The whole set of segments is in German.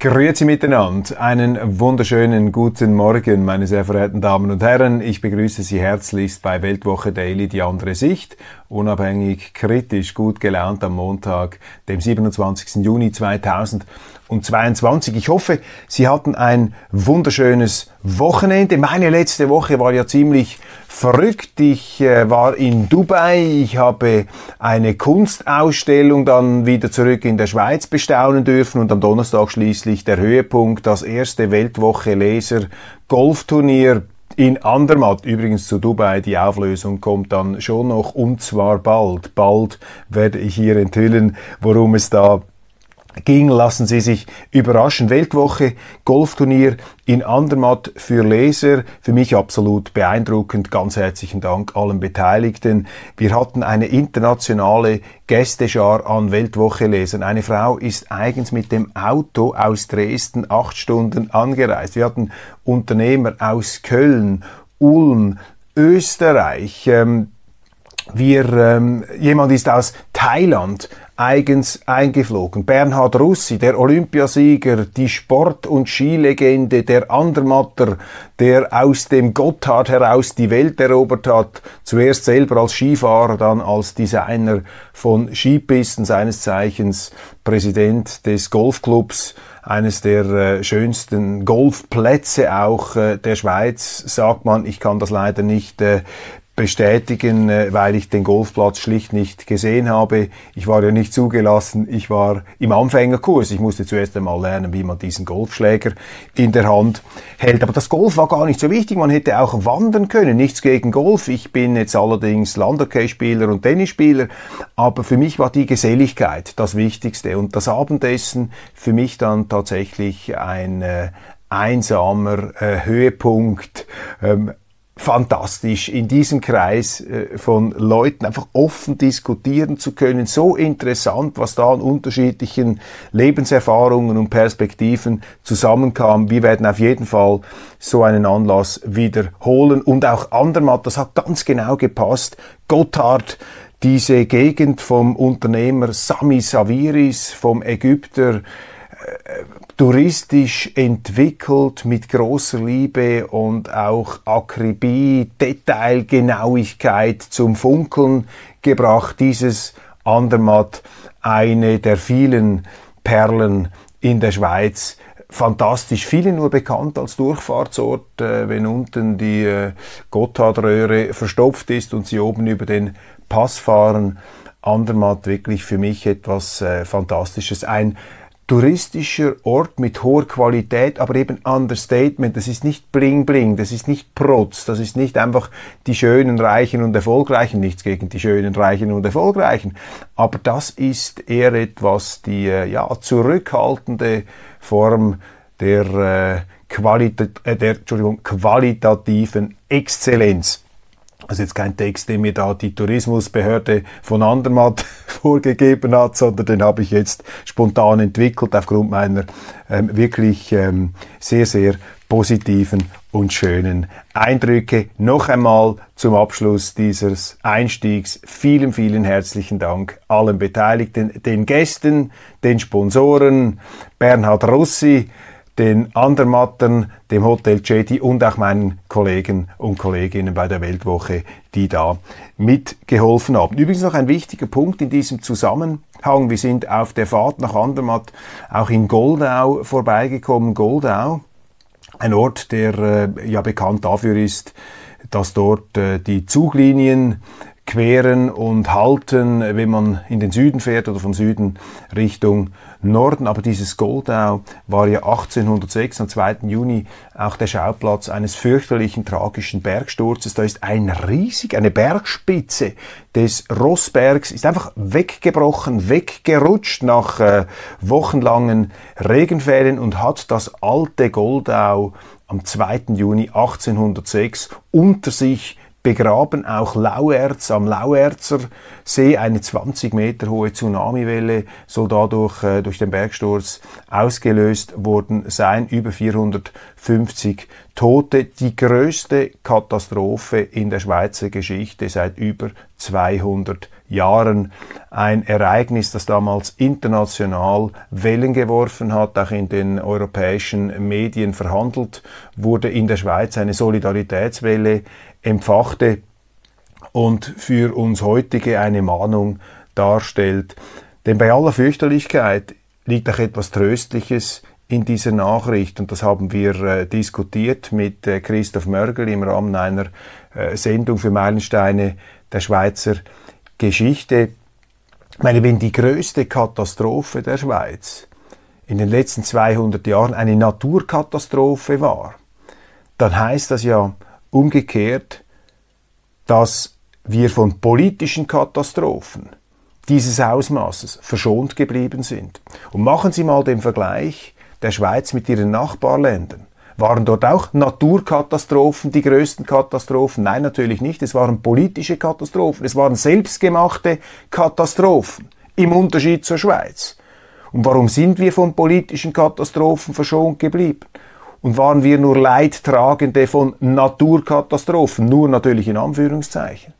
Grüezi miteinander. Einen wunderschönen guten Morgen, meine sehr verehrten Damen und Herren. Ich begrüße Sie herzlichst bei Weltwoche Daily, die andere Sicht. Unabhängig, kritisch, gut gelaunt am Montag, dem 27. Juni 2022. Ich hoffe, Sie hatten ein wunderschönes Wochenende. Meine letzte Woche war ja ziemlich verrückt. Ich äh, war in Dubai, ich habe eine Kunstausstellung dann wieder zurück in der Schweiz bestaunen dürfen und am Donnerstag schließlich der Höhepunkt, das erste Weltwoche Laser Golfturnier in Andermatt, übrigens zu Dubai, die Auflösung kommt dann schon noch und zwar bald. Bald werde ich hier enthüllen, worum es da ging, lassen Sie sich überraschen. Weltwoche, Golfturnier in Andermatt für Leser. Für mich absolut beeindruckend. Ganz herzlichen Dank allen Beteiligten. Wir hatten eine internationale Gästeschar an Weltwoche-Lesern. Eine Frau ist eigens mit dem Auto aus Dresden acht Stunden angereist. Wir hatten Unternehmer aus Köln, Ulm, Österreich. Ähm, wir, ähm, jemand ist aus Thailand eigens eingeflogen. Bernhard Russi, der Olympiasieger, die Sport- und Skilegende, der Andermatter, der aus dem Gotthard heraus die Welt erobert hat, zuerst selber als Skifahrer, dann als Designer von Skipisten, seines Zeichens Präsident des Golfclubs, eines der äh, schönsten Golfplätze auch äh, der Schweiz, sagt man. Ich kann das leider nicht äh, bestätigen, äh, weil ich den Golfplatz schlicht nicht gesehen habe. Ich war ja nicht zugelassen, ich war im Anfängerkurs. Ich musste zuerst einmal lernen, wie man diesen Golfschläger in der Hand hält. Aber das Golf war gar nicht so wichtig. Man hätte auch wandern können. Nichts gegen Golf. Ich bin jetzt allerdings Landhockey-Spieler und Tennisspieler. Aber für mich war die Geselligkeit das Wichtigste. Und das Abendessen für mich dann tatsächlich ein äh, einsamer äh, Höhepunkt. Ähm, fantastisch, in diesem Kreis äh, von Leuten einfach offen diskutieren zu können. So interessant, was da an unterschiedlichen Lebenserfahrungen und Perspektiven zusammenkam. Wir werden auf jeden Fall so einen Anlass wiederholen. Und auch Andermatt, das hat ganz genau gepasst. Gotthard, diese Gegend vom Unternehmer Sami Saviris, vom Ägypter, äh, touristisch entwickelt mit großer Liebe und auch Akribie, Detailgenauigkeit zum Funkeln gebracht. Dieses Andermatt, eine der vielen Perlen in der Schweiz. Fantastisch, viele nur bekannt als Durchfahrtsort, äh, wenn unten die äh, Gotthardröhre verstopft ist und sie oben über den Pass fahren. Andermatt wirklich für mich etwas äh, Fantastisches. Ein touristischer Ort mit hoher Qualität, aber eben Understatement. Das ist nicht Bling Bling, das ist nicht Protz, das ist nicht einfach die schönen, reichen und erfolgreichen, nichts gegen die schönen, reichen und erfolgreichen. Aber das ist eher etwas, die äh, ja, zurückhaltende Form der, äh, Qualita äh, der Entschuldigung, qualitativen Exzellenz. Also jetzt kein Text, den mir da die Tourismusbehörde von Andermatt vorgegeben hat, sondern den habe ich jetzt spontan entwickelt aufgrund meiner ähm, wirklich ähm, sehr, sehr positiven und schönen Eindrücke. Noch einmal zum Abschluss dieses Einstiegs vielen, vielen herzlichen Dank allen Beteiligten, den Gästen, den Sponsoren, Bernhard Rossi, den Andermattern, dem Hotel Jetty und auch meinen Kollegen und Kolleginnen bei der Weltwoche, die da mitgeholfen haben. Übrigens noch ein wichtiger Punkt in diesem Zusammenhang. Wir sind auf der Fahrt nach Andermatt auch in Goldau vorbeigekommen. Goldau, ein Ort, der äh, ja bekannt dafür ist, dass dort äh, die Zuglinien queren und halten, wenn man in den Süden fährt oder vom Süden Richtung Norden. Aber dieses Goldau war ja 1806 am 2. Juni auch der Schauplatz eines fürchterlichen tragischen Bergsturzes. Da ist ein riesig, eine Bergspitze des Rossbergs ist einfach weggebrochen, weggerutscht nach äh, wochenlangen Regenfällen und hat das alte Goldau am 2. Juni 1806 unter sich begraben auch Lauerz am Lauerzer See. Eine 20 Meter hohe Tsunamiwelle soll dadurch äh, durch den Bergsturz ausgelöst worden sein. Über 450 Tote. Die größte Katastrophe in der Schweizer Geschichte seit über 200 Jahren. Ein Ereignis, das damals international Wellen geworfen hat, auch in den europäischen Medien verhandelt wurde in der Schweiz eine Solidaritätswelle empfachte und für uns heutige eine Mahnung darstellt. Denn bei aller Fürchterlichkeit liegt auch etwas Tröstliches in dieser Nachricht und das haben wir äh, diskutiert mit äh, Christoph Mörgel im Rahmen einer äh, Sendung für Meilensteine der Schweizer Geschichte. Ich meine, wenn die größte Katastrophe der Schweiz in den letzten 200 Jahren eine Naturkatastrophe war, dann heißt das ja, umgekehrt, dass wir von politischen Katastrophen dieses Ausmaßes verschont geblieben sind. Und machen Sie mal den Vergleich der Schweiz mit ihren Nachbarländern. Waren dort auch Naturkatastrophen die größten Katastrophen? Nein, natürlich nicht. Es waren politische Katastrophen. Es waren selbstgemachte Katastrophen. Im Unterschied zur Schweiz. Und warum sind wir von politischen Katastrophen verschont geblieben? Und waren wir nur Leidtragende von Naturkatastrophen, nur natürlich in Anführungszeichen.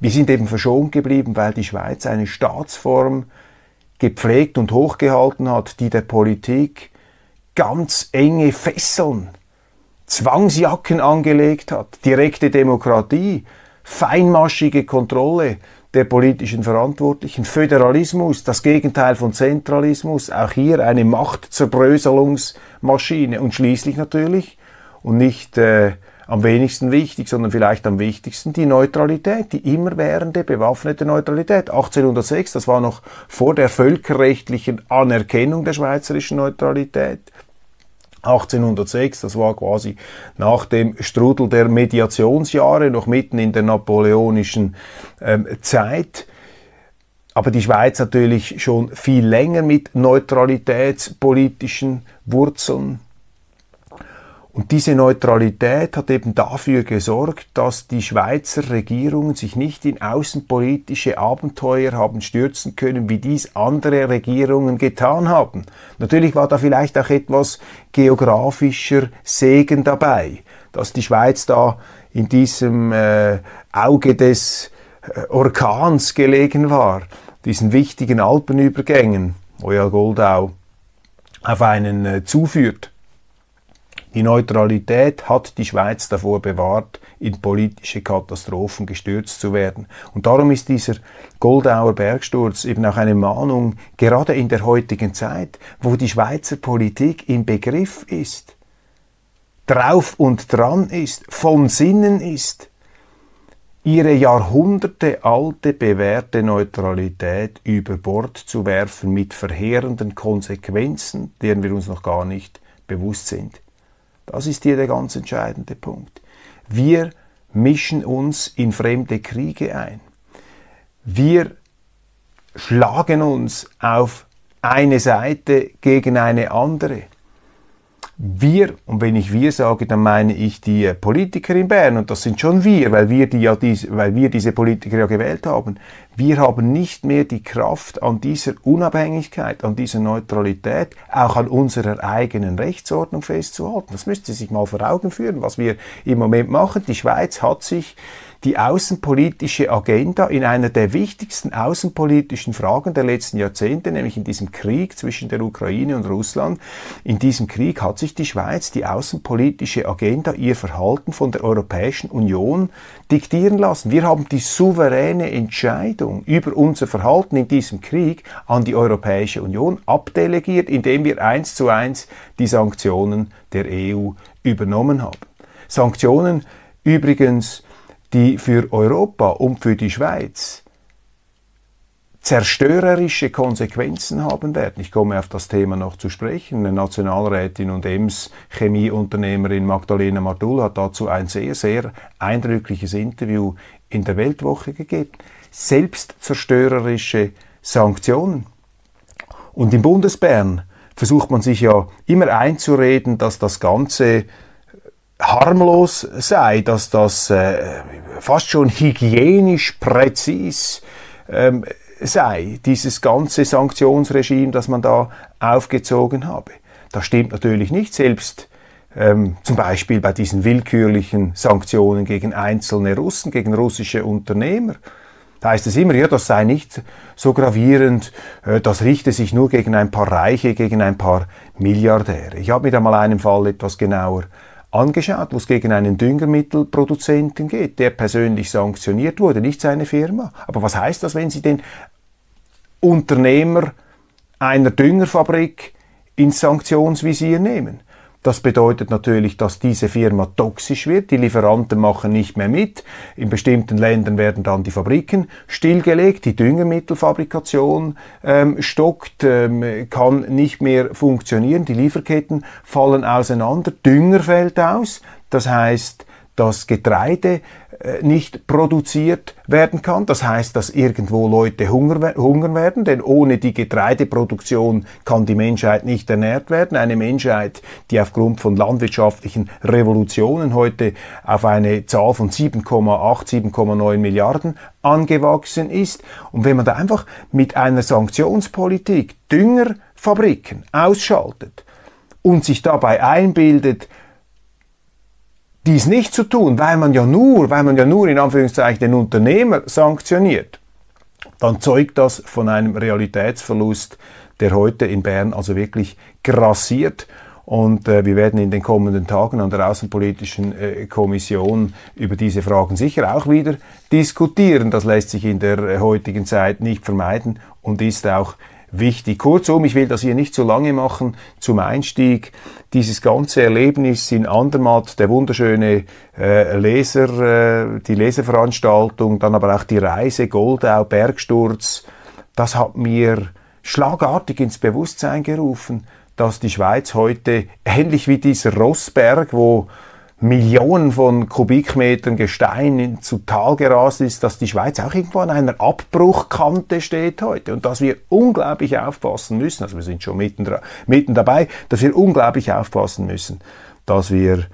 Wir sind eben verschont geblieben, weil die Schweiz eine Staatsform gepflegt und hochgehalten hat, die der Politik ganz enge Fesseln, Zwangsjacken angelegt hat, direkte Demokratie, feinmaschige Kontrolle der politischen Verantwortlichen, Föderalismus, das Gegenteil von Zentralismus, auch hier eine Machtzerbröselungsmaschine und schließlich natürlich, und nicht äh, am wenigsten wichtig, sondern vielleicht am wichtigsten, die Neutralität, die immerwährende bewaffnete Neutralität. 1806, das war noch vor der völkerrechtlichen Anerkennung der schweizerischen Neutralität. 1806, das war quasi nach dem Strudel der Mediationsjahre, noch mitten in der napoleonischen ähm, Zeit. Aber die Schweiz natürlich schon viel länger mit neutralitätspolitischen Wurzeln. Und diese Neutralität hat eben dafür gesorgt, dass die Schweizer Regierungen sich nicht in außenpolitische Abenteuer haben stürzen können, wie dies andere Regierungen getan haben. Natürlich war da vielleicht auch etwas geografischer Segen dabei, dass die Schweiz da in diesem äh, Auge des äh, Orkans gelegen war, diesen wichtigen Alpenübergängen, Royal Goldau, auf einen äh, zuführt. Die Neutralität hat die Schweiz davor bewahrt, in politische Katastrophen gestürzt zu werden. Und darum ist dieser Goldauer Bergsturz eben auch eine Mahnung, gerade in der heutigen Zeit, wo die Schweizer Politik im Begriff ist, drauf und dran ist, von Sinnen ist, ihre Jahrhunderte alte bewährte Neutralität über Bord zu werfen mit verheerenden Konsequenzen, deren wir uns noch gar nicht bewusst sind. Das ist hier der ganz entscheidende Punkt. Wir mischen uns in fremde Kriege ein. Wir schlagen uns auf eine Seite gegen eine andere. Wir, und wenn ich wir sage, dann meine ich die Politiker in Bern, und das sind schon wir, weil wir, die ja dies, weil wir diese Politiker ja gewählt haben. Wir haben nicht mehr die Kraft, an dieser Unabhängigkeit, an dieser Neutralität, auch an unserer eigenen Rechtsordnung festzuhalten. Das müsste sich mal vor Augen führen, was wir im Moment machen. Die Schweiz hat sich die außenpolitische Agenda in einer der wichtigsten außenpolitischen Fragen der letzten Jahrzehnte, nämlich in diesem Krieg zwischen der Ukraine und Russland. In diesem Krieg hat sich die Schweiz die außenpolitische Agenda, ihr Verhalten von der Europäischen Union diktieren lassen. Wir haben die souveräne Entscheidung über unser Verhalten in diesem Krieg an die Europäische Union abdelegiert, indem wir eins zu eins die Sanktionen der EU übernommen haben. Sanktionen übrigens die für Europa und für die Schweiz zerstörerische Konsequenzen haben werden. Ich komme auf das Thema noch zu sprechen. Eine Nationalrätin und EMS Chemieunternehmerin Magdalena Martul hat dazu ein sehr, sehr eindrückliches Interview in der Weltwoche gegeben. Selbstzerstörerische Sanktionen. Und im Bundesbern versucht man sich ja immer einzureden, dass das Ganze harmlos sei, dass das äh, fast schon hygienisch präzis ähm, sei, dieses ganze Sanktionsregime, das man da aufgezogen habe. Das stimmt natürlich nicht, selbst ähm, zum Beispiel bei diesen willkürlichen Sanktionen gegen einzelne Russen, gegen russische Unternehmer. Da heißt es immer, ja, das sei nicht so gravierend, äh, das richte sich nur gegen ein paar Reiche, gegen ein paar Milliardäre. Ich habe mir da mal einen Fall etwas genauer angeschaut, wo es gegen einen Düngermittelproduzenten geht, der persönlich sanktioniert wurde, nicht seine Firma. Aber was heißt das, wenn Sie den Unternehmer einer Düngerfabrik ins Sanktionsvisier nehmen? Das bedeutet natürlich, dass diese Firma toxisch wird. Die Lieferanten machen nicht mehr mit. In bestimmten Ländern werden dann die Fabriken stillgelegt. Die Düngemittelfabrikation ähm, stockt, ähm, kann nicht mehr funktionieren. Die Lieferketten fallen auseinander. Dünger fällt aus. Das heißt, das Getreide äh, nicht produziert werden kann. Das heißt, dass irgendwo Leute Hunger, hungern werden, denn ohne die Getreideproduktion kann die Menschheit nicht ernährt werden. Eine Menschheit, die aufgrund von landwirtschaftlichen Revolutionen heute auf eine Zahl von 7,8, 7,9 Milliarden angewachsen ist. Und wenn man da einfach mit einer Sanktionspolitik Düngerfabriken ausschaltet und sich dabei einbildet, dies nicht zu tun, weil man ja nur, weil man ja nur in Anführungszeichen den Unternehmer sanktioniert, dann zeugt das von einem Realitätsverlust, der heute in Bern also wirklich grassiert. Und äh, wir werden in den kommenden Tagen an der Außenpolitischen äh, Kommission über diese Fragen sicher auch wieder diskutieren. Das lässt sich in der äh, heutigen Zeit nicht vermeiden und ist auch wichtig. Kurzum, ich will das hier nicht zu lange machen zum Einstieg. Dieses ganze Erlebnis in Andermatt, der wunderschöne äh, Leser, äh, die Leserveranstaltung, dann aber auch die Reise Goldau, Bergsturz, das hat mir schlagartig ins Bewusstsein gerufen, dass die Schweiz heute ähnlich wie dieser Rossberg, wo Millionen von Kubikmetern Gestein zu Tal gerast ist, dass die Schweiz auch irgendwo an einer Abbruchkante steht heute. Und dass wir unglaublich aufpassen müssen, also wir sind schon mitten, mitten dabei, dass wir unglaublich aufpassen müssen, dass wir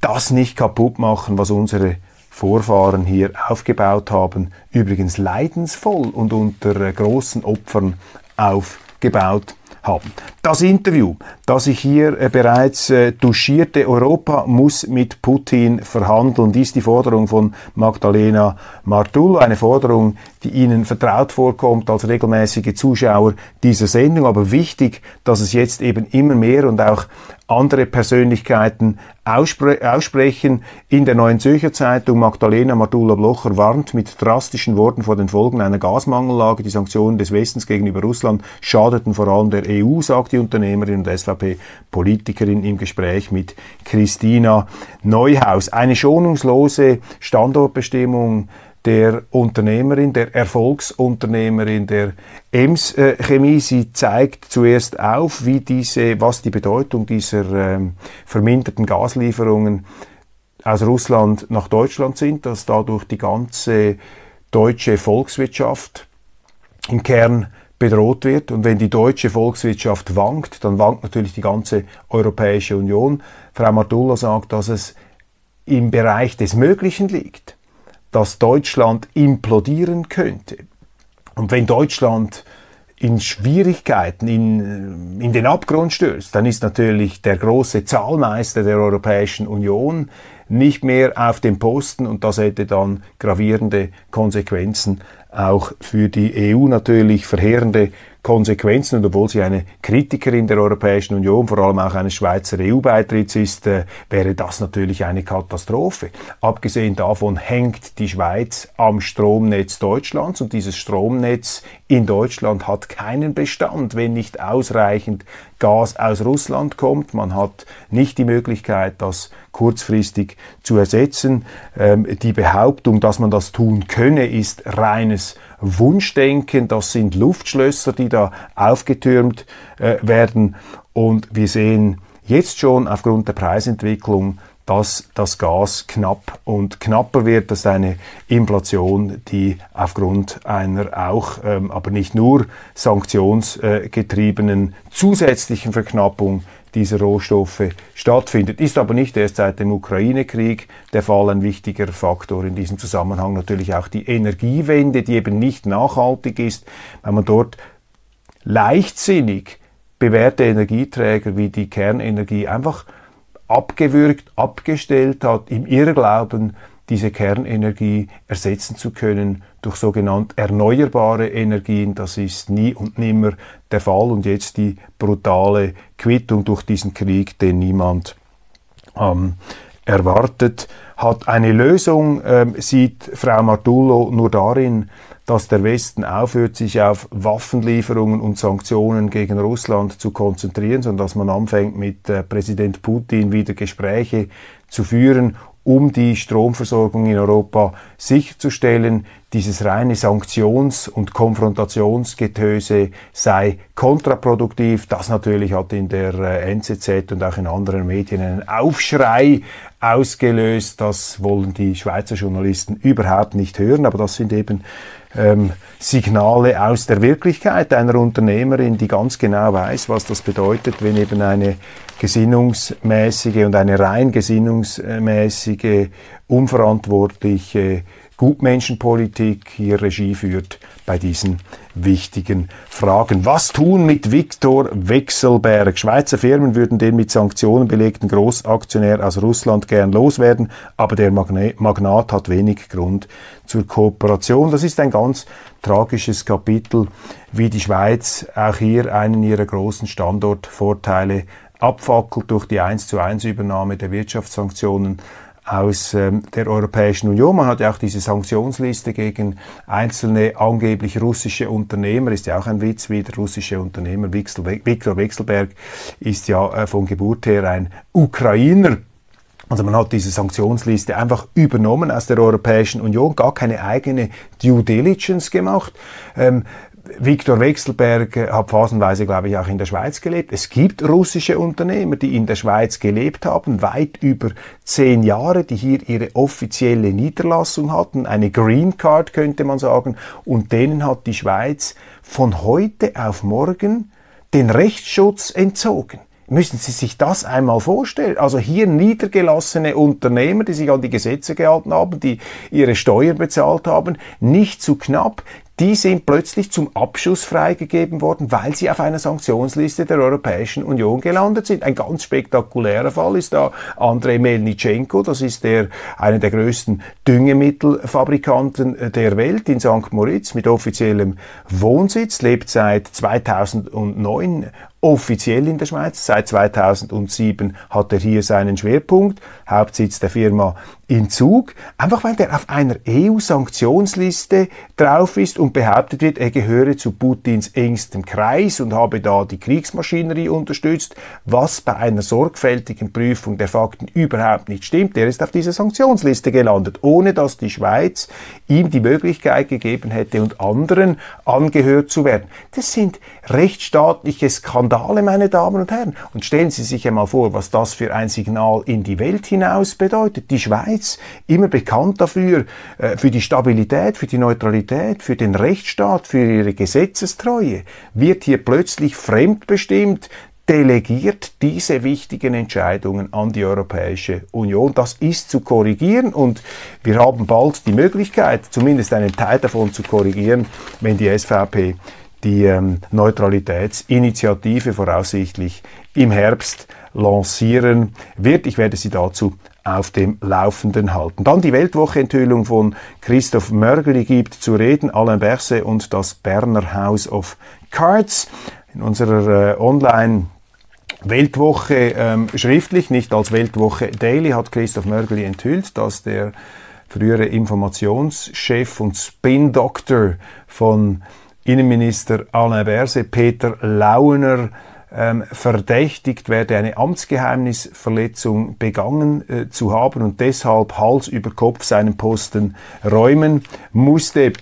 das nicht kaputt machen, was unsere Vorfahren hier aufgebaut haben, übrigens leidensvoll und unter großen Opfern aufgebaut haben. Das Interview, das ich hier äh, bereits äh, duschierte, Europa muss mit Putin verhandeln, dies die Forderung von Magdalena Martullo, eine Forderung, die Ihnen vertraut vorkommt als regelmäßige Zuschauer dieser Sendung, aber wichtig, dass es jetzt eben immer mehr und auch andere Persönlichkeiten ausspre aussprechen. In der Neuen Zürcher Zeitung Magdalena Martula Blocher warnt mit drastischen Worten vor den Folgen einer Gasmangellage. Die Sanktionen des Westens gegenüber Russland schadeten vor allem der EU, sagt die Unternehmerin und SVP-Politikerin im Gespräch mit Christina Neuhaus. Eine schonungslose Standortbestimmung der Unternehmerin, der Erfolgsunternehmerin der Ems äh, Chemie. Sie zeigt zuerst auf, wie diese, was die Bedeutung dieser ähm, verminderten Gaslieferungen aus Russland nach Deutschland sind, dass dadurch die ganze deutsche Volkswirtschaft im Kern bedroht wird. Und wenn die deutsche Volkswirtschaft wankt, dann wankt natürlich die ganze Europäische Union. Frau Martulla sagt, dass es im Bereich des Möglichen liegt dass Deutschland implodieren könnte. Und wenn Deutschland in Schwierigkeiten, in, in den Abgrund stürzt, dann ist natürlich der große Zahlmeister der Europäischen Union nicht mehr auf dem Posten und das hätte dann gravierende Konsequenzen auch für die EU natürlich verheerende Konsequenzen. Und obwohl sie eine Kritikerin der Europäischen Union, vor allem auch eines Schweizer EU-Beitritts ist, äh, wäre das natürlich eine Katastrophe. Abgesehen davon hängt die Schweiz am Stromnetz Deutschlands und dieses Stromnetz in Deutschland hat keinen Bestand, wenn nicht ausreichend Gas aus Russland kommt. Man hat nicht die Möglichkeit, das kurzfristig zu ersetzen. Ähm, die Behauptung, dass man das tun könne, ist reines Wunschdenken. Das sind Luftschlösser, die da aufgetürmt äh, werden. Und wir sehen jetzt schon aufgrund der Preisentwicklung, dass das Gas knapp und knapper wird. Das ist eine Inflation, die aufgrund einer auch, ähm, aber nicht nur sanktionsgetriebenen zusätzlichen Verknappung dieser Rohstoffe stattfindet. Ist aber nicht erst seit dem Ukraine-Krieg der Fall ein wichtiger Faktor in diesem Zusammenhang natürlich auch die Energiewende, die eben nicht nachhaltig ist, weil man dort leichtsinnig bewährte Energieträger wie die Kernenergie einfach abgewürgt, abgestellt hat, im Irrglauben, diese Kernenergie ersetzen zu können durch sogenannte erneuerbare Energien. Das ist nie und nimmer der Fall und jetzt die brutale Quittung durch diesen Krieg, den niemand ähm, erwartet hat. Eine Lösung ähm, sieht Frau Martullo nur darin, dass der Westen aufhört, sich auf Waffenlieferungen und Sanktionen gegen Russland zu konzentrieren, sondern dass man anfängt, mit äh, Präsident Putin wieder Gespräche zu führen um die Stromversorgung in Europa sicherzustellen. Dieses reine Sanktions- und Konfrontationsgetöse sei kontraproduktiv. Das natürlich hat in der äh, NZZ und auch in anderen Medien einen Aufschrei ausgelöst. Das wollen die Schweizer Journalisten überhaupt nicht hören, aber das sind eben ähm, Signale aus der Wirklichkeit. Einer Unternehmerin, die ganz genau weiß, was das bedeutet, wenn eben eine gesinnungsmäßige und eine rein gesinnungsmäßige, unverantwortliche Gutmenschenpolitik hier Regie führt bei diesen wichtigen Fragen. Was tun mit Viktor Wechselberg? Schweizer Firmen würden den mit Sanktionen belegten Großaktionär aus Russland gern loswerden, aber der Magnat hat wenig Grund zur Kooperation. Das ist ein ganz tragisches Kapitel, wie die Schweiz auch hier einen ihrer großen Standortvorteile abfackelt durch die 1 zu 1 Übernahme der Wirtschaftssanktionen aus ähm, der Europäischen Union. Man hat ja auch diese Sanktionsliste gegen einzelne angeblich russische Unternehmer. Ist ja auch ein Witz, wie der russische Unternehmer Viktor Wechselberg ist ja äh, von Geburt her ein Ukrainer. Also man hat diese Sanktionsliste einfach übernommen aus der Europäischen Union, gar keine eigene Due Diligence gemacht. Ähm, Viktor Wechselberg hat phasenweise, glaube ich, auch in der Schweiz gelebt. Es gibt russische Unternehmer, die in der Schweiz gelebt haben, weit über zehn Jahre, die hier ihre offizielle Niederlassung hatten, eine Green Card könnte man sagen, und denen hat die Schweiz von heute auf morgen den Rechtsschutz entzogen. Müssen Sie sich das einmal vorstellen? Also hier niedergelassene Unternehmer, die sich an die Gesetze gehalten haben, die ihre Steuern bezahlt haben, nicht zu knapp, die sind plötzlich zum Abschuss freigegeben worden, weil sie auf einer Sanktionsliste der Europäischen Union gelandet sind. Ein ganz spektakulärer Fall ist da Andrei Melnitschenko, das ist der, einer der größten Düngemittelfabrikanten der Welt in St. Moritz mit offiziellem Wohnsitz, lebt seit 2009 offiziell in der Schweiz. Seit 2007 hat er hier seinen Schwerpunkt, Hauptsitz der Firma in Zug, einfach weil der auf einer EU-Sanktionsliste drauf ist und behauptet wird, er gehöre zu Putins engstem Kreis und habe da die Kriegsmaschinerie unterstützt, was bei einer sorgfältigen Prüfung der Fakten überhaupt nicht stimmt. Der ist auf dieser Sanktionsliste gelandet, ohne dass die Schweiz ihm die Möglichkeit gegeben hätte und anderen angehört zu werden. Das sind rechtsstaatliche Skandale, meine Damen und Herren. Und stellen Sie sich einmal vor, was das für ein Signal in die Welt hinaus bedeutet. Die Schweiz, immer bekannt dafür, äh, für die Stabilität, für die Neutralität, für den Rechtsstaat, für ihre Gesetzestreue, wird hier plötzlich fremdbestimmt, delegiert diese wichtigen Entscheidungen an die Europäische Union. Das ist zu korrigieren und wir haben bald die Möglichkeit, zumindest einen Teil davon zu korrigieren, wenn die SVP die ähm, Neutralitätsinitiative voraussichtlich im Herbst lancieren wird. Ich werde Sie dazu auf dem Laufenden halten. Dann die Weltwoche-Enthüllung von Christoph Mörgeli gibt zu reden, Alain Berset und das Berner House of Cards. In unserer äh, Online- Weltwoche ähm, schriftlich, nicht als Weltwoche Daily, hat Christoph Mörgeli enthüllt, dass der frühere Informationschef und Spin-Doktor von Innenminister Alain Berset, Peter Launer, ähm, verdächtigt werde, eine Amtsgeheimnisverletzung begangen äh, zu haben und deshalb Hals über Kopf seinen Posten räumen musste.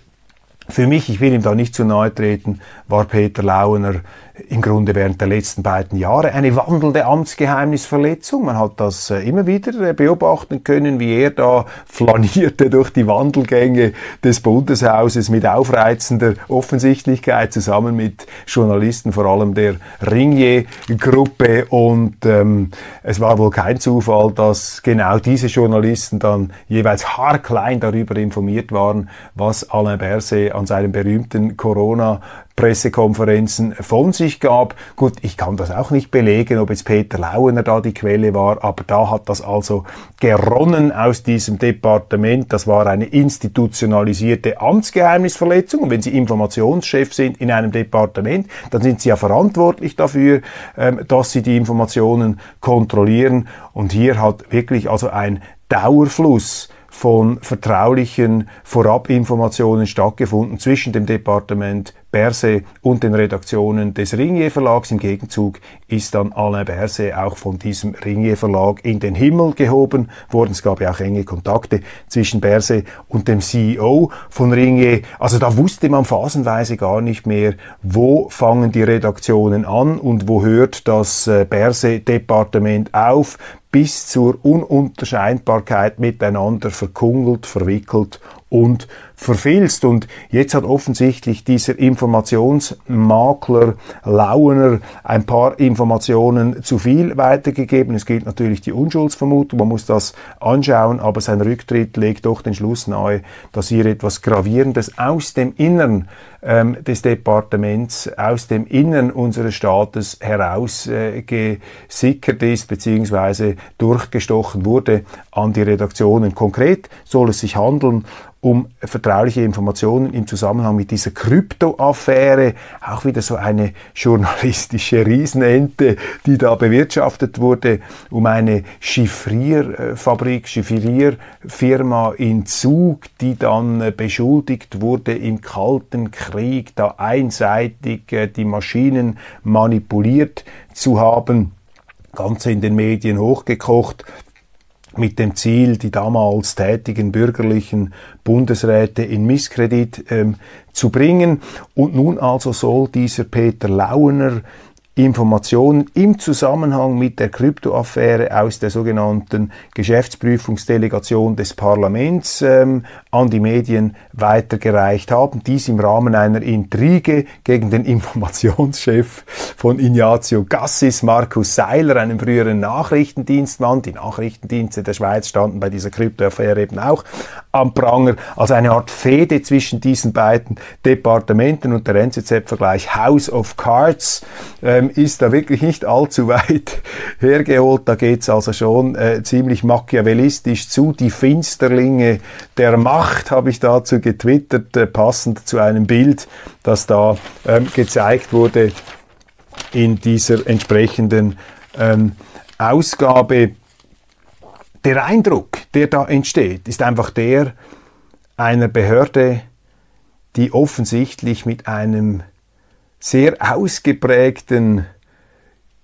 Für mich, ich will ihm da nicht zu nahe treten, war Peter Launer im Grunde während der letzten beiden Jahre eine wandelnde Amtsgeheimnisverletzung. Man hat das äh, immer wieder äh, beobachten können, wie er da flanierte durch die Wandelgänge des Bundeshauses mit aufreizender Offensichtlichkeit zusammen mit Journalisten, vor allem der Ringier-Gruppe. Und ähm, es war wohl kein Zufall, dass genau diese Journalisten dann jeweils haarklein darüber informiert waren, was Alain Berset an seinem berühmten Corona Pressekonferenzen von sich gab. Gut, ich kann das auch nicht belegen, ob jetzt Peter Lauener da die Quelle war, aber da hat das also geronnen aus diesem Departement. Das war eine institutionalisierte Amtsgeheimnisverletzung. Und wenn Sie Informationschef sind in einem Departement, dann sind Sie ja verantwortlich dafür, ähm, dass Sie die Informationen kontrollieren. Und hier hat wirklich also ein Dauerfluss von vertraulichen Vorabinformationen stattgefunden zwischen dem Departement Berset und den Redaktionen des Ringier Verlags. Im Gegenzug ist dann Alain Berset auch von diesem Ringier Verlag in den Himmel gehoben worden. Es gab ja auch enge Kontakte zwischen Berset und dem CEO von Ringier. Also da wusste man phasenweise gar nicht mehr, wo fangen die Redaktionen an und wo hört das äh, Berset-Departement auf bis zur Ununterscheidbarkeit miteinander verkungelt, verwickelt und verfilzt. Und jetzt hat offensichtlich dieser Informationsmakler Launer ein paar Informationen zu viel weitergegeben. Es gilt natürlich die Unschuldsvermutung, man muss das anschauen, aber sein Rücktritt legt doch den Schluss nahe, dass hier etwas Gravierendes aus dem Innern ähm, des Departements, aus dem Innern unseres Staates herausgesickert äh, ist, beziehungsweise durchgestochen wurde an die Redaktionen. Konkret soll es sich handeln um vertrauliche Informationen im Zusammenhang mit dieser Kryptoaffäre. Auch wieder so eine journalistische Riesenente, die da bewirtschaftet wurde, um eine Chiffrierfabrik, Chiffrierfirma in Zug, die dann beschuldigt wurde, im Kalten Krieg da einseitig äh, die Maschinen manipuliert zu haben. Ganz in den Medien hochgekocht mit dem Ziel, die damals tätigen bürgerlichen Bundesräte in Misskredit ähm, zu bringen. Und nun also soll dieser Peter Launer Informationen im Zusammenhang mit der Kryptoaffäre aus der sogenannten Geschäftsprüfungsdelegation des Parlaments ähm, an die Medien weitergereicht haben. Dies im Rahmen einer Intrige gegen den Informationschef von Ignazio Gassis, Markus Seiler, einem früheren Nachrichtendienstmann. Die Nachrichtendienste der Schweiz standen bei dieser Kryptoaffäre eben auch am Pranger. Also eine Art Fehde zwischen diesen beiden Departementen und der NZZ-Vergleich House of Cards ähm, ist da wirklich nicht allzu weit hergeholt. Da geht's also schon äh, ziemlich machiavellistisch zu. Die Finsterlinge der Macht habe ich dazu getwittert, äh, passend zu einem Bild, das da ähm, gezeigt wurde in dieser entsprechenden ähm, Ausgabe. Der Eindruck, der da entsteht, ist einfach der einer Behörde, die offensichtlich mit einem sehr ausgeprägten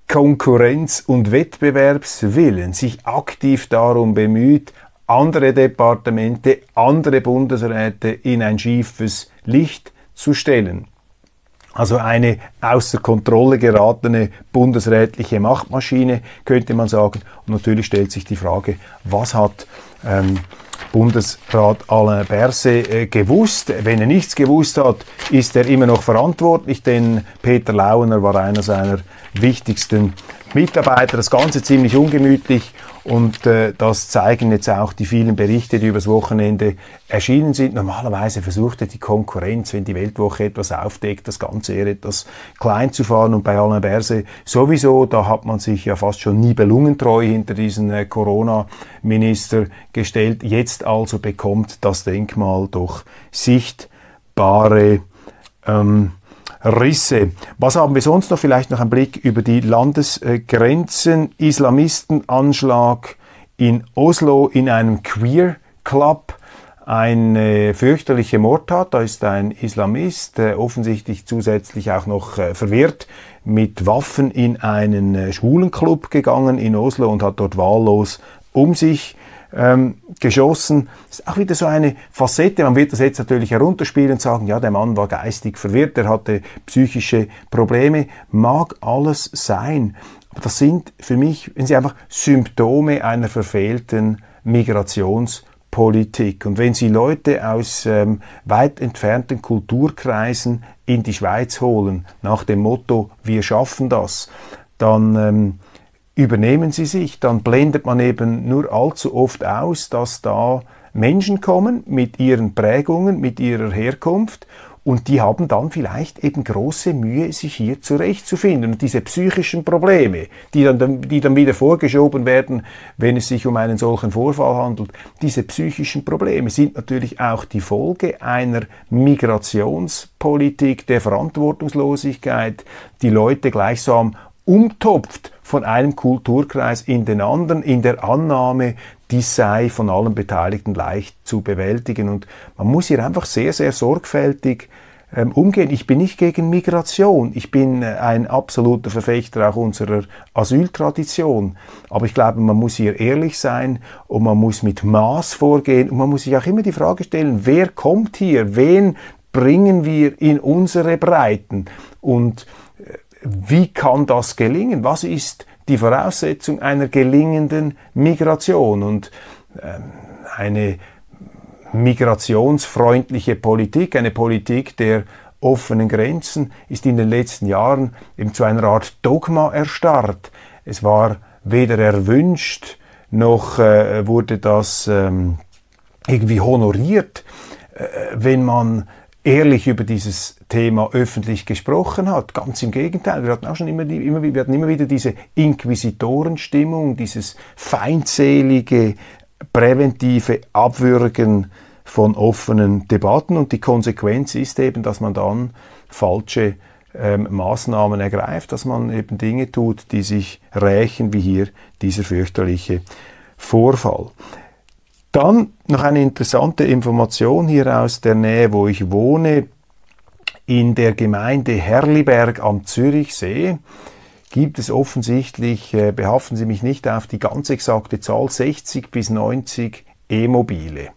Konkurrenz- und Wettbewerbswillen sich aktiv darum bemüht, andere Departemente, andere Bundesräte in ein schiefes Licht zu stellen. Also eine außer Kontrolle geratene bundesrätliche Machtmaschine, könnte man sagen. Und natürlich stellt sich die Frage, was hat ähm, Bundesrat Alain Berset äh, gewusst? Wenn er nichts gewusst hat, ist er immer noch verantwortlich, denn Peter Launer war einer seiner wichtigsten Mitarbeiter. Das Ganze ziemlich ungemütlich und äh, das zeigen jetzt auch die vielen Berichte, die übers Wochenende erschienen sind. Normalerweise versuchte die Konkurrenz, wenn die Weltwoche etwas aufdeckt, das Ganze eher etwas klein zu fahren. Und bei Alain Berset sowieso, da hat man sich ja fast schon nibelungentreu hinter diesen äh, Corona-Minister gestellt. Jetzt also bekommt das Denkmal doch sichtbare ähm, Risse. Was haben wir sonst noch? Vielleicht noch ein Blick über die Landesgrenzen. Islamistenanschlag in Oslo in einem Queer Club. Eine fürchterliche Mordtat. Da ist ein Islamist, äh, offensichtlich zusätzlich auch noch äh, verwirrt, mit Waffen in einen äh, Schwulenclub gegangen in Oslo und hat dort wahllos um sich ähm, geschossen. Das ist auch wieder so eine Facette. Man wird das jetzt natürlich herunterspielen und sagen, ja, der Mann war geistig verwirrt, er hatte psychische Probleme. Mag alles sein. Aber das sind für mich, wenn Sie einfach Symptome einer verfehlten Migrationspolitik. Und wenn Sie Leute aus ähm, weit entfernten Kulturkreisen in die Schweiz holen, nach dem Motto, wir schaffen das, dann ähm, übernehmen sie sich, dann blendet man eben nur allzu oft aus, dass da Menschen kommen mit ihren Prägungen, mit ihrer Herkunft und die haben dann vielleicht eben große Mühe, sich hier zurechtzufinden. Und diese psychischen Probleme, die dann, die dann wieder vorgeschoben werden, wenn es sich um einen solchen Vorfall handelt, diese psychischen Probleme sind natürlich auch die Folge einer Migrationspolitik der Verantwortungslosigkeit, die Leute gleichsam umtopft von einem Kulturkreis in den anderen, in der Annahme, dies sei von allen Beteiligten leicht zu bewältigen. Und man muss hier einfach sehr, sehr sorgfältig ähm, umgehen. Ich bin nicht gegen Migration. Ich bin äh, ein absoluter Verfechter auch unserer Asyltradition. Aber ich glaube, man muss hier ehrlich sein und man muss mit Maß vorgehen und man muss sich auch immer die Frage stellen, wer kommt hier? Wen bringen wir in unsere Breiten? Und wie kann das gelingen? Was ist die Voraussetzung einer gelingenden Migration? Und ähm, eine migrationsfreundliche Politik, eine Politik der offenen Grenzen, ist in den letzten Jahren eben zu einer Art Dogma erstarrt. Es war weder erwünscht, noch äh, wurde das ähm, irgendwie honoriert, äh, wenn man ehrlich über dieses Thema öffentlich gesprochen hat. Ganz im Gegenteil, wir hatten auch schon immer, immer, wir hatten immer wieder diese Inquisitorenstimmung, dieses feindselige, präventive Abwürgen von offenen Debatten und die Konsequenz ist eben, dass man dann falsche ähm, Maßnahmen ergreift, dass man eben Dinge tut, die sich rächen, wie hier dieser fürchterliche Vorfall. Dann noch eine interessante Information hier aus der Nähe, wo ich wohne. In der Gemeinde Herliberg am Zürichsee gibt es offensichtlich, äh, behaften Sie mich nicht auf die ganz exakte Zahl, 60 bis 90 E-Mobile.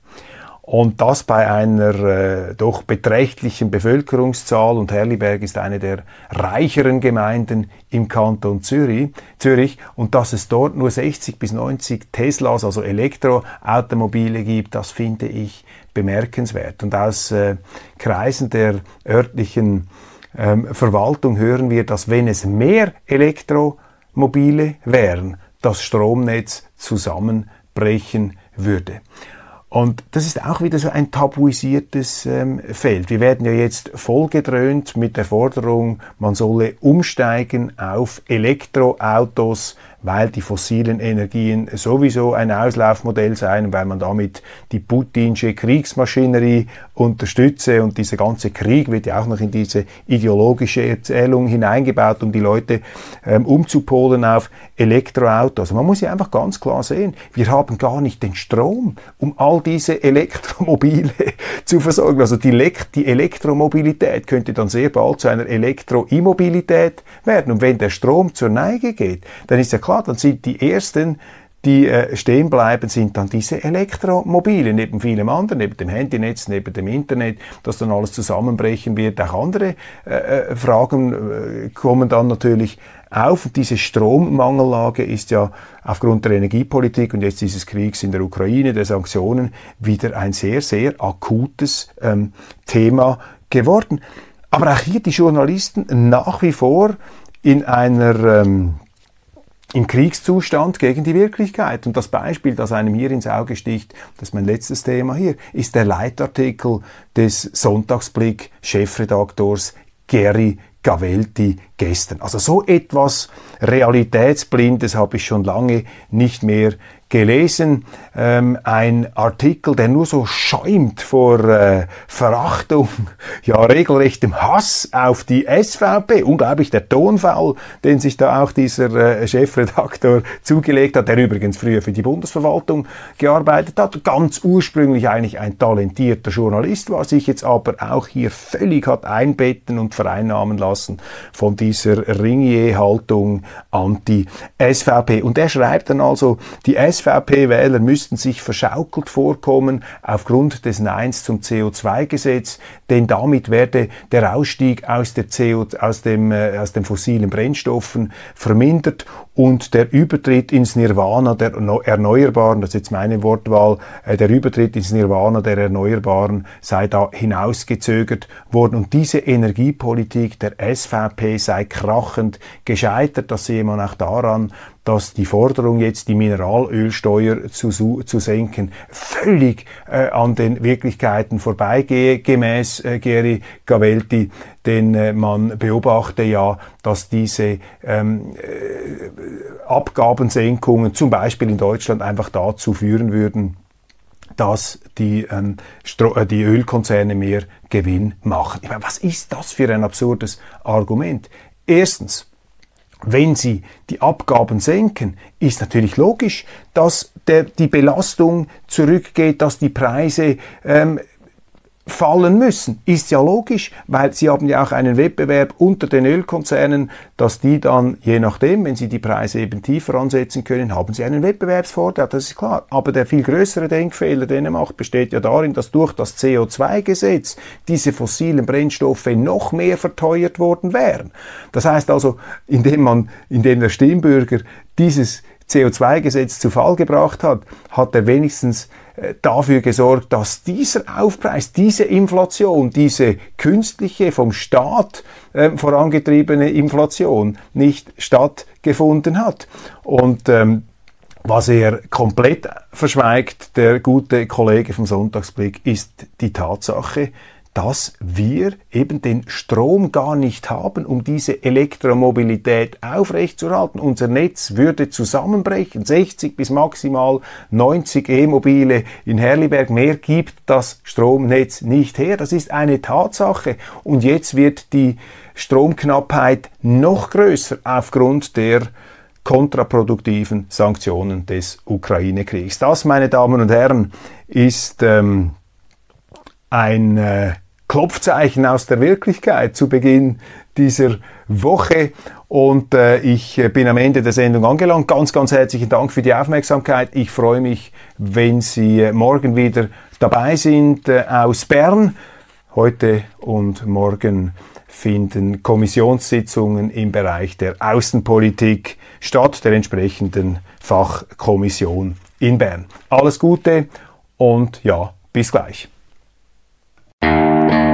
Und das bei einer äh, doch beträchtlichen Bevölkerungszahl und Herliberg ist eine der reicheren Gemeinden im Kanton Zürich, Zürich und dass es dort nur 60 bis 90 Teslas, also Elektroautomobile gibt, das finde ich bemerkenswert. Und aus äh, Kreisen der örtlichen ähm, Verwaltung hören wir, dass wenn es mehr Elektromobile wären, das Stromnetz zusammenbrechen würde. Und das ist auch wieder so ein tabuisiertes ähm, Feld. Wir werden ja jetzt vollgedröhnt mit der Forderung, man solle umsteigen auf Elektroautos, weil die fossilen Energien sowieso ein Auslaufmodell seien, weil man damit die putinsche Kriegsmaschinerie unterstütze und dieser ganze Krieg wird ja auch noch in diese ideologische Erzählung hineingebaut, um die Leute ähm, umzupolen auf Elektroautos. Man muss ja einfach ganz klar sehen, wir haben gar nicht den Strom, um all diese Elektromobile zu versorgen. Also die, Elekt die Elektromobilität könnte dann sehr bald zu einer Elektroimmobilität werden. Und wenn der Strom zur Neige geht, dann ist ja klar, dann sind die ersten, die äh, stehen bleiben, sind dann diese Elektromobile, neben vielem anderen, neben dem Handynetz, neben dem Internet, das dann alles zusammenbrechen wird. Auch andere äh, äh Fragen äh, kommen dann natürlich auf. Und diese Strommangellage ist ja aufgrund der Energiepolitik und jetzt dieses Kriegs in der Ukraine, der Sanktionen, wieder ein sehr, sehr akutes ähm, Thema geworden. Aber auch hier die Journalisten nach wie vor in einer ähm, im Kriegszustand gegen die Wirklichkeit. Und das Beispiel, das einem hier ins Auge sticht, das ist mein letztes Thema hier, ist der Leitartikel des Sonntagsblick Chefredaktors Gary Gavelti gestern. Also so etwas Realitätsblindes habe ich schon lange nicht mehr gelesen, ähm, ein Artikel, der nur so schäumt vor äh, Verachtung, ja regelrechtem Hass auf die SVP. Unglaublich der Tonfall, den sich da auch dieser äh, Chefredaktor zugelegt hat, der übrigens früher für die Bundesverwaltung gearbeitet hat, ganz ursprünglich eigentlich ein talentierter Journalist war, sich jetzt aber auch hier völlig hat einbetten und vereinnahmen lassen von dieser Ringier-Haltung anti-SVP. Und er schreibt dann also, die SVP-Wähler müssten sich verschaukelt vorkommen aufgrund des Neins zum CO2-Gesetz, denn damit werde der Ausstieg aus, der CO, aus, dem, äh, aus den fossilen Brennstoffen vermindert und der Übertritt ins Nirvana der Erneuerbaren, das ist jetzt meine Wortwahl, äh, der Übertritt ins Nirvana der Erneuerbaren sei da hinausgezögert worden. Und diese Energiepolitik der SVP sei krachend gescheitert. Das sehe man auch daran, dass die Forderung jetzt die Mineralölsteuer zu, zu senken völlig äh, an den Wirklichkeiten vorbeigehe, gemäß äh, Geri Gavelti, denn äh, man beobachte ja, dass diese ähm, äh, Abgabensenkungen zum Beispiel in Deutschland einfach dazu führen würden, dass die, ähm, äh, die Ölkonzerne mehr Gewinn machen. Ich meine, was ist das für ein absurdes Argument? Erstens, wenn Sie die Abgaben senken, ist natürlich logisch, dass der, die Belastung zurückgeht, dass die Preise ähm, fallen müssen. Ist ja logisch, weil sie haben ja auch einen Wettbewerb unter den Ölkonzernen, dass die dann, je nachdem, wenn sie die Preise eben tiefer ansetzen können, haben sie einen Wettbewerbsvorteil, das ist klar. Aber der viel größere Denkfehler, den er macht, besteht ja darin, dass durch das CO2-Gesetz diese fossilen Brennstoffe noch mehr verteuert worden wären. Das heißt also, indem man, indem der Stimmbürger dieses CO2-Gesetz zu Fall gebracht hat, hat er wenigstens dafür gesorgt, dass dieser Aufpreis, diese Inflation, diese künstliche vom Staat äh, vorangetriebene Inflation nicht stattgefunden hat. Und ähm, was er komplett verschweigt, der gute Kollege vom Sonntagsblick, ist die Tatsache, dass wir eben den Strom gar nicht haben, um diese Elektromobilität aufrechtzuerhalten. Unser Netz würde zusammenbrechen. 60 bis maximal 90 E-Mobile in Herliberg. Mehr gibt das Stromnetz nicht her. Das ist eine Tatsache. Und jetzt wird die Stromknappheit noch größer aufgrund der kontraproduktiven Sanktionen des Ukraine-Kriegs. Das, meine Damen und Herren, ist ähm, ein äh, Klopfzeichen aus der Wirklichkeit zu Beginn dieser Woche. Und äh, ich bin am Ende der Sendung angelangt. Ganz, ganz herzlichen Dank für die Aufmerksamkeit. Ich freue mich, wenn Sie morgen wieder dabei sind äh, aus Bern. Heute und morgen finden Kommissionssitzungen im Bereich der Außenpolitik statt, der entsprechenden Fachkommission in Bern. Alles Gute und ja, bis gleich. Música